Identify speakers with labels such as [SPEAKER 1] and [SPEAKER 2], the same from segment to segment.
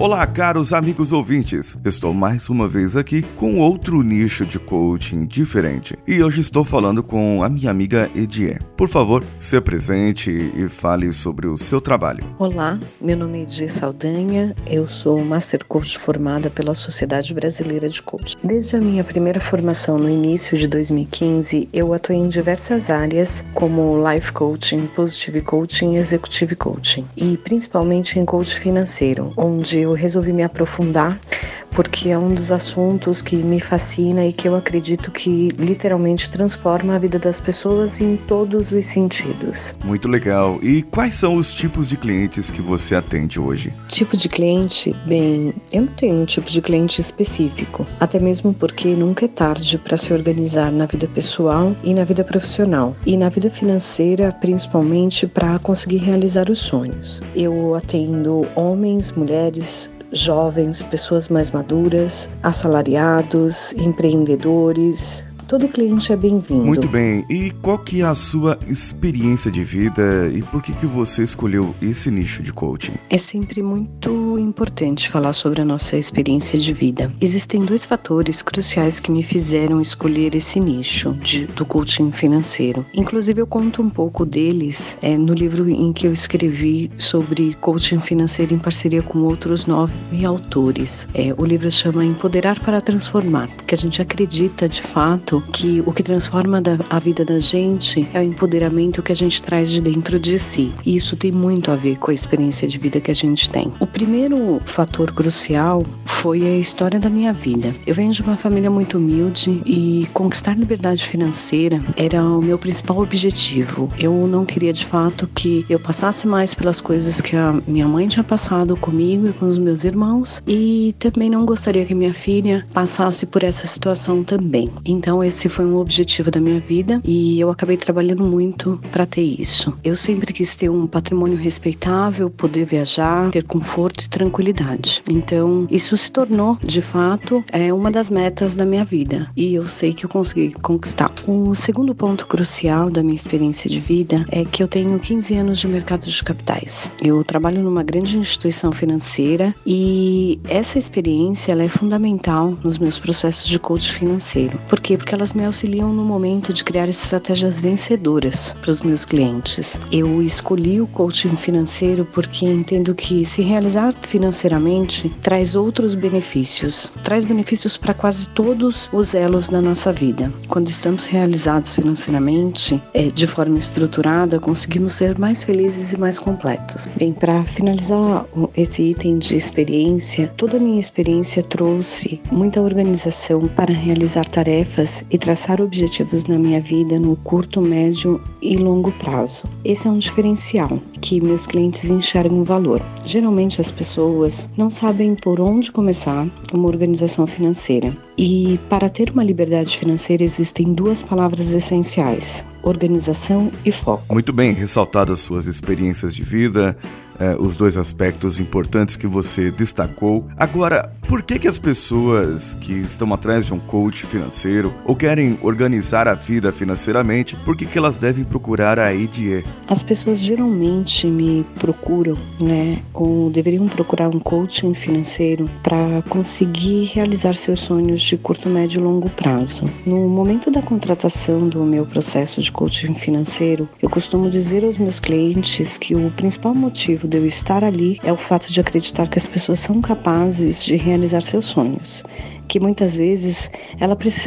[SPEAKER 1] Olá, caros amigos ouvintes. Estou mais uma vez aqui com outro nicho de coaching diferente. E hoje estou falando com a minha amiga Edie. Por favor, se apresente e fale sobre o seu trabalho.
[SPEAKER 2] Olá, meu nome é Edie Saldanha. Eu sou Master Coach formada pela Sociedade Brasileira de Coaching. Desde a minha primeira formação no início de 2015, eu atuei em diversas áreas, como Life Coaching, Positive Coaching e Executive Coaching, e principalmente em coaching financeiro, onde eu eu resolvi me aprofundar porque é um dos assuntos que me fascina e que eu acredito que literalmente transforma a vida das pessoas em todos os sentidos.
[SPEAKER 1] Muito legal. E quais são os tipos de clientes que você atende hoje?
[SPEAKER 2] Tipo de cliente? Bem, eu não tenho um tipo de cliente específico, até mesmo porque nunca é tarde para se organizar na vida pessoal e na vida profissional, e na vida financeira, principalmente para conseguir realizar os sonhos. Eu atendo homens, mulheres, jovens, pessoas mais maduras, assalariados, empreendedores, Todo cliente é bem-vindo.
[SPEAKER 1] Muito bem. E qual que é a sua experiência de vida e por que que você escolheu esse nicho de coaching?
[SPEAKER 2] É sempre muito importante falar sobre a nossa experiência de vida. Existem dois fatores cruciais que me fizeram escolher esse nicho de, do coaching financeiro. Inclusive eu conto um pouco deles é, no livro em que eu escrevi sobre coaching financeiro em parceria com outros nove autores. É, o livro chama Empoderar para Transformar, que a gente acredita de fato que o que transforma a vida da gente é o empoderamento que a gente traz de dentro de si. E isso tem muito a ver com a experiência de vida que a gente tem. O primeiro fator crucial foi a história da minha vida. Eu venho de uma família muito humilde e conquistar liberdade financeira era o meu principal objetivo. Eu não queria de fato que eu passasse mais pelas coisas que a minha mãe tinha passado comigo e com os meus irmãos e também não gostaria que minha filha passasse por essa situação também. Então esse foi um objetivo da minha vida e eu acabei trabalhando muito para ter isso. Eu sempre quis ter um patrimônio respeitável, poder viajar, ter conforto e tranquilidade. Então, isso se tornou, de fato, é uma das metas da minha vida e eu sei que eu consegui conquistar. O segundo ponto crucial da minha experiência de vida é que eu tenho 15 anos de mercado de capitais. Eu trabalho numa grande instituição financeira e essa experiência ela é fundamental nos meus processos de coach financeiro. Por quê? Porque elas me auxiliam no momento de criar estratégias vencedoras para os meus clientes. Eu escolhi o coaching financeiro porque entendo que se realizar financeiramente traz outros benefícios, traz benefícios para quase todos os elos da nossa vida. Quando estamos realizados financeiramente, é, de forma estruturada, conseguimos ser mais felizes e mais completos. Bem, para finalizar esse item de experiência, toda a minha experiência trouxe muita organização para realizar tarefas e traçar objetivos na minha vida no curto, médio e longo prazo. Esse é um diferencial que meus clientes enxergam valor. Geralmente as pessoas não sabem por onde começar uma organização financeira. E para ter uma liberdade financeira existem duas palavras essenciais: organização e foco.
[SPEAKER 1] Muito bem, ressaltadas suas experiências de vida, eh, os dois aspectos importantes que você destacou. Agora, por que, que as pessoas que estão atrás de um coach financeiro ou querem organizar a vida financeiramente, por que, que elas devem procurar a EDE?
[SPEAKER 2] As pessoas geralmente me procuram, né, ou deveriam procurar um coaching financeiro para conseguir realizar seus sonhos de curto, médio e longo prazo. No momento da contratação do meu processo de coaching financeiro, eu costumo dizer aos meus clientes que o principal motivo de eu estar ali é o fato de acreditar que as pessoas são capazes de realizar seus sonhos que muitas vezes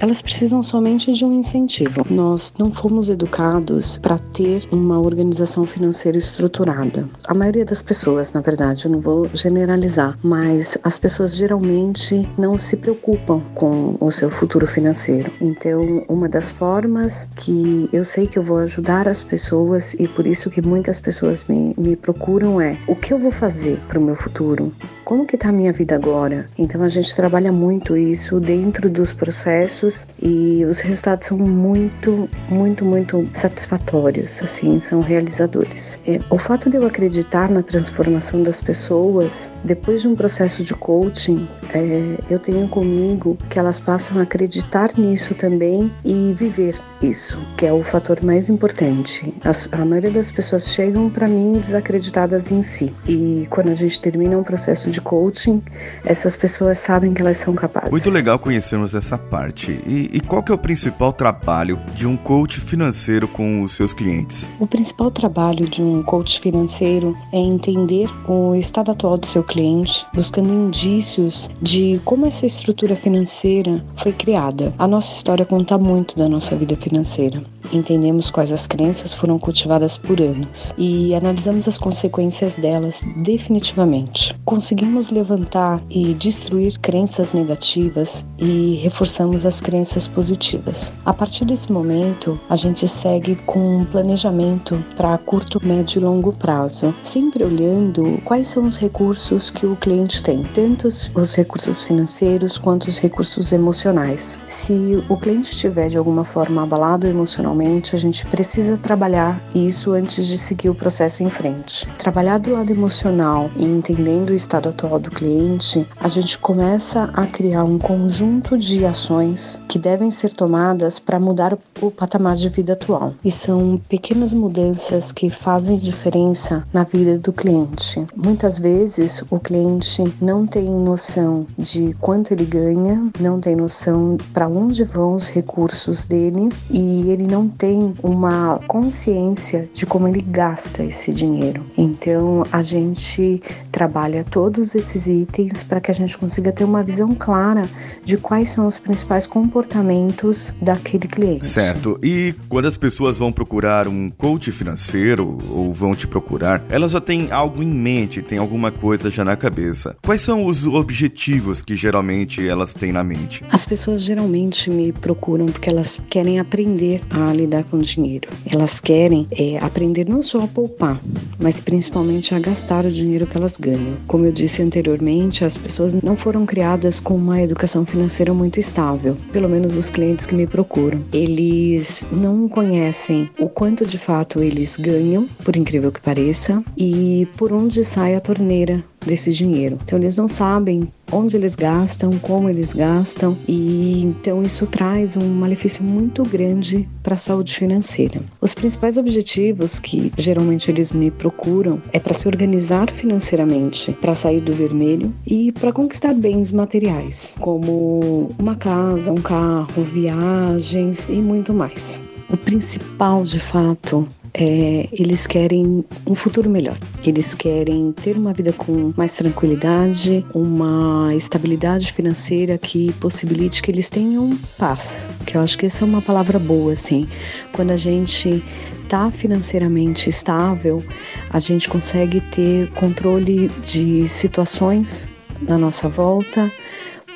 [SPEAKER 2] elas precisam somente de um incentivo. Nós não fomos educados para ter uma organização financeira estruturada. A maioria das pessoas, na verdade, eu não vou generalizar, mas as pessoas geralmente não se preocupam com o seu futuro financeiro. Então, uma das formas que eu sei que eu vou ajudar as pessoas e por isso que muitas pessoas me, me procuram é o que eu vou fazer para o meu futuro? Como que está a minha vida agora? Então a gente trabalha muito isso dentro dos processos e os resultados são muito, muito, muito satisfatórios, assim, são realizadores. É, o fato de eu acreditar na transformação das pessoas, depois de um processo de coaching, é, eu tenho comigo que elas passam a acreditar nisso também e viver isso, que é o fator mais importante. As, a maioria das pessoas chegam para mim desacreditadas em si. E quando a gente termina um processo de coaching, essas pessoas sabem que elas são capazes.
[SPEAKER 1] Muito legal conhecermos essa parte. E, e qual que é o principal trabalho de um coach financeiro com os seus clientes?
[SPEAKER 2] O principal trabalho de um coach financeiro é entender o estado atual do seu cliente, buscando indícios de como essa estrutura financeira foi criada. A nossa história conta muito da nossa vida financeira. Entendemos quais as crenças foram cultivadas por anos e analisamos as consequências delas definitivamente. Conseguimos levantar e destruir crenças negativas e reforçamos as crenças positivas. A partir desse momento, a gente segue com um planejamento para curto, médio e longo prazo, sempre olhando quais são os recursos que o cliente tem, tanto os recursos financeiros quanto os recursos emocionais. Se o cliente estiver de alguma forma abalado emocionalmente, a gente precisa trabalhar isso antes de seguir o processo em frente. Trabalhar do lado emocional e entendendo o estado atual do cliente, a gente começa a criar um conjunto de ações que devem ser tomadas para mudar o patamar de vida atual. E são pequenas mudanças que fazem diferença na vida do cliente. Muitas vezes o cliente não tem noção de quanto ele ganha, não tem noção para onde vão os recursos dele e ele não tem uma consciência de como ele gasta esse dinheiro. Então a gente trabalha todos esses itens para que a gente consiga ter uma visão clara de quais são os principais comportamentos daquele cliente.
[SPEAKER 1] Certo. E quando as pessoas vão procurar um coach financeiro ou vão te procurar, elas já têm algo em mente, tem alguma coisa já na cabeça. Quais são os objetivos que geralmente elas têm na mente?
[SPEAKER 2] As pessoas geralmente me procuram porque elas querem aprender a lidar com dinheiro. Elas querem é, aprender não só a poupar, mas principalmente a gastar o dinheiro que elas ganham. Como eu disse anteriormente, as pessoas não foram criadas com uma educação financeira muito estável, pelo menos os clientes que me procuram. Eles não conhecem o quanto de fato eles ganham, por incrível que pareça, e por onde sai a torneira desse dinheiro. Então eles não sabem onde eles gastam, como eles gastam, e então isso traz um malefício muito grande para a saúde financeira. Os principais objetivos que geralmente eles me procuram é para se organizar financeiramente, para sair do vermelho e para conquistar bens materiais, como uma casa, um carro, viagens e muito mais. O principal, de fato, é, eles querem um futuro melhor. Eles querem ter uma vida com mais tranquilidade, uma estabilidade financeira que possibilite que eles tenham paz. Que eu acho que essa é uma palavra boa, assim. Quando a gente está financeiramente estável, a gente consegue ter controle de situações na nossa volta,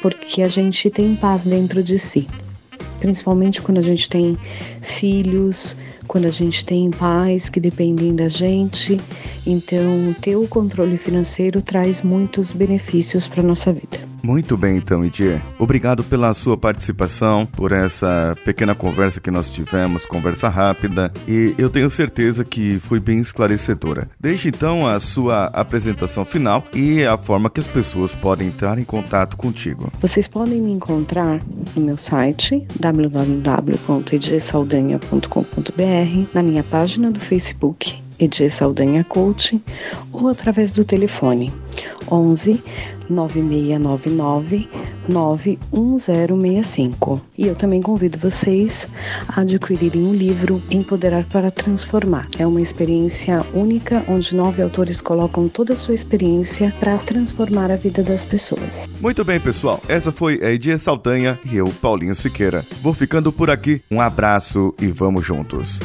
[SPEAKER 2] porque a gente tem paz dentro de si. Principalmente quando a gente tem filhos, quando a gente tem pais que dependem da gente. Então, ter o controle financeiro traz muitos benefícios para nossa vida.
[SPEAKER 1] Muito bem, então, Idir. Obrigado pela sua participação, por essa pequena conversa que nós tivemos, conversa rápida, e eu tenho certeza que foi bem esclarecedora. Deixe então a sua apresentação final e a forma que as pessoas podem entrar em contato contigo.
[SPEAKER 2] Vocês podem me encontrar no meu site www.edsaldanha.com.br, na minha página do Facebook Edir Saldanha Coaching ou através do telefone 11 9699 91065. E eu também convido vocês a adquirirem o livro Empoderar para Transformar. É uma experiência única onde nove autores colocam toda a sua experiência para transformar a vida das pessoas.
[SPEAKER 1] Muito bem, pessoal. Essa foi a Edia Saldanha e eu, Paulinho Siqueira. Vou ficando por aqui. Um abraço e vamos juntos.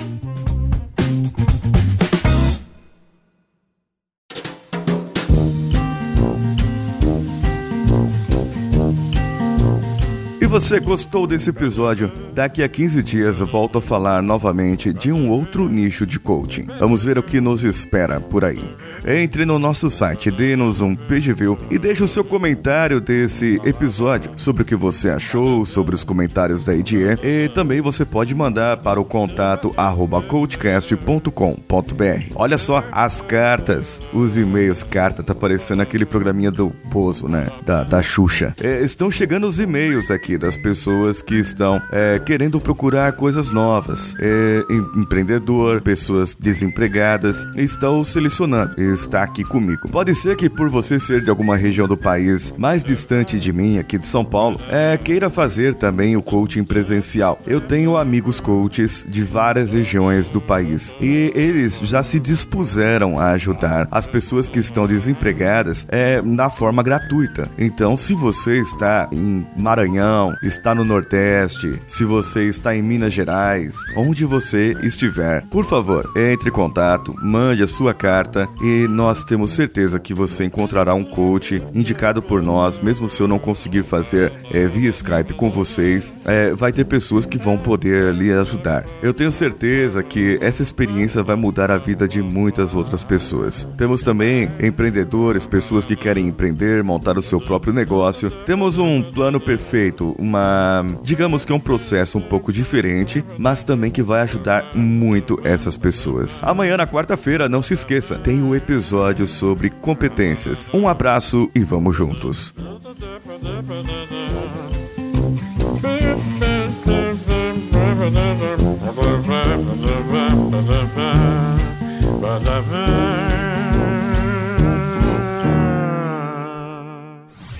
[SPEAKER 1] Você gostou desse episódio, daqui a 15 dias volto a falar novamente de um outro nicho de coaching. Vamos ver o que nos espera por aí. Entre no nosso site, dê-nos um PGView e deixe o seu comentário desse episódio sobre o que você achou, sobre os comentários da IDE e também você pode mandar para o contato arroba coachcast.com.br. Olha só as cartas, os e-mails, carta, tá parecendo aquele programinha do Bozo, né? Da, da Xuxa. É, estão chegando os e-mails aqui das pessoas que estão é, querendo procurar coisas novas. É, empreendedor, pessoas desempregadas, estão selecionando. Está aqui comigo. Pode ser que por você ser de alguma região do país mais distante de mim, aqui de São Paulo, é, queira fazer também o coaching presencial. Eu tenho amigos coaches de várias regiões do país e eles já se dispuseram a ajudar as pessoas que estão desempregadas é, na forma gratuita. Então, se você está em Maranhão, está no Nordeste, se você está em Minas Gerais, onde você estiver, por favor, entre em contato, mande a sua carta e nós temos certeza que você encontrará um coach indicado por nós, mesmo se eu não conseguir fazer é, via Skype com vocês, é, vai ter pessoas que vão poder lhe ajudar. Eu tenho certeza que essa experiência vai mudar a vida de muitas outras pessoas. Temos também empreendedores, pessoas que querem empreender, montar o seu próprio negócio. Temos um plano perfeito, uma, digamos que é um processo um pouco diferente, mas também que vai ajudar muito essas pessoas. Amanhã na quarta-feira, não se esqueça, tem um episódio sobre competências. Um abraço e vamos juntos.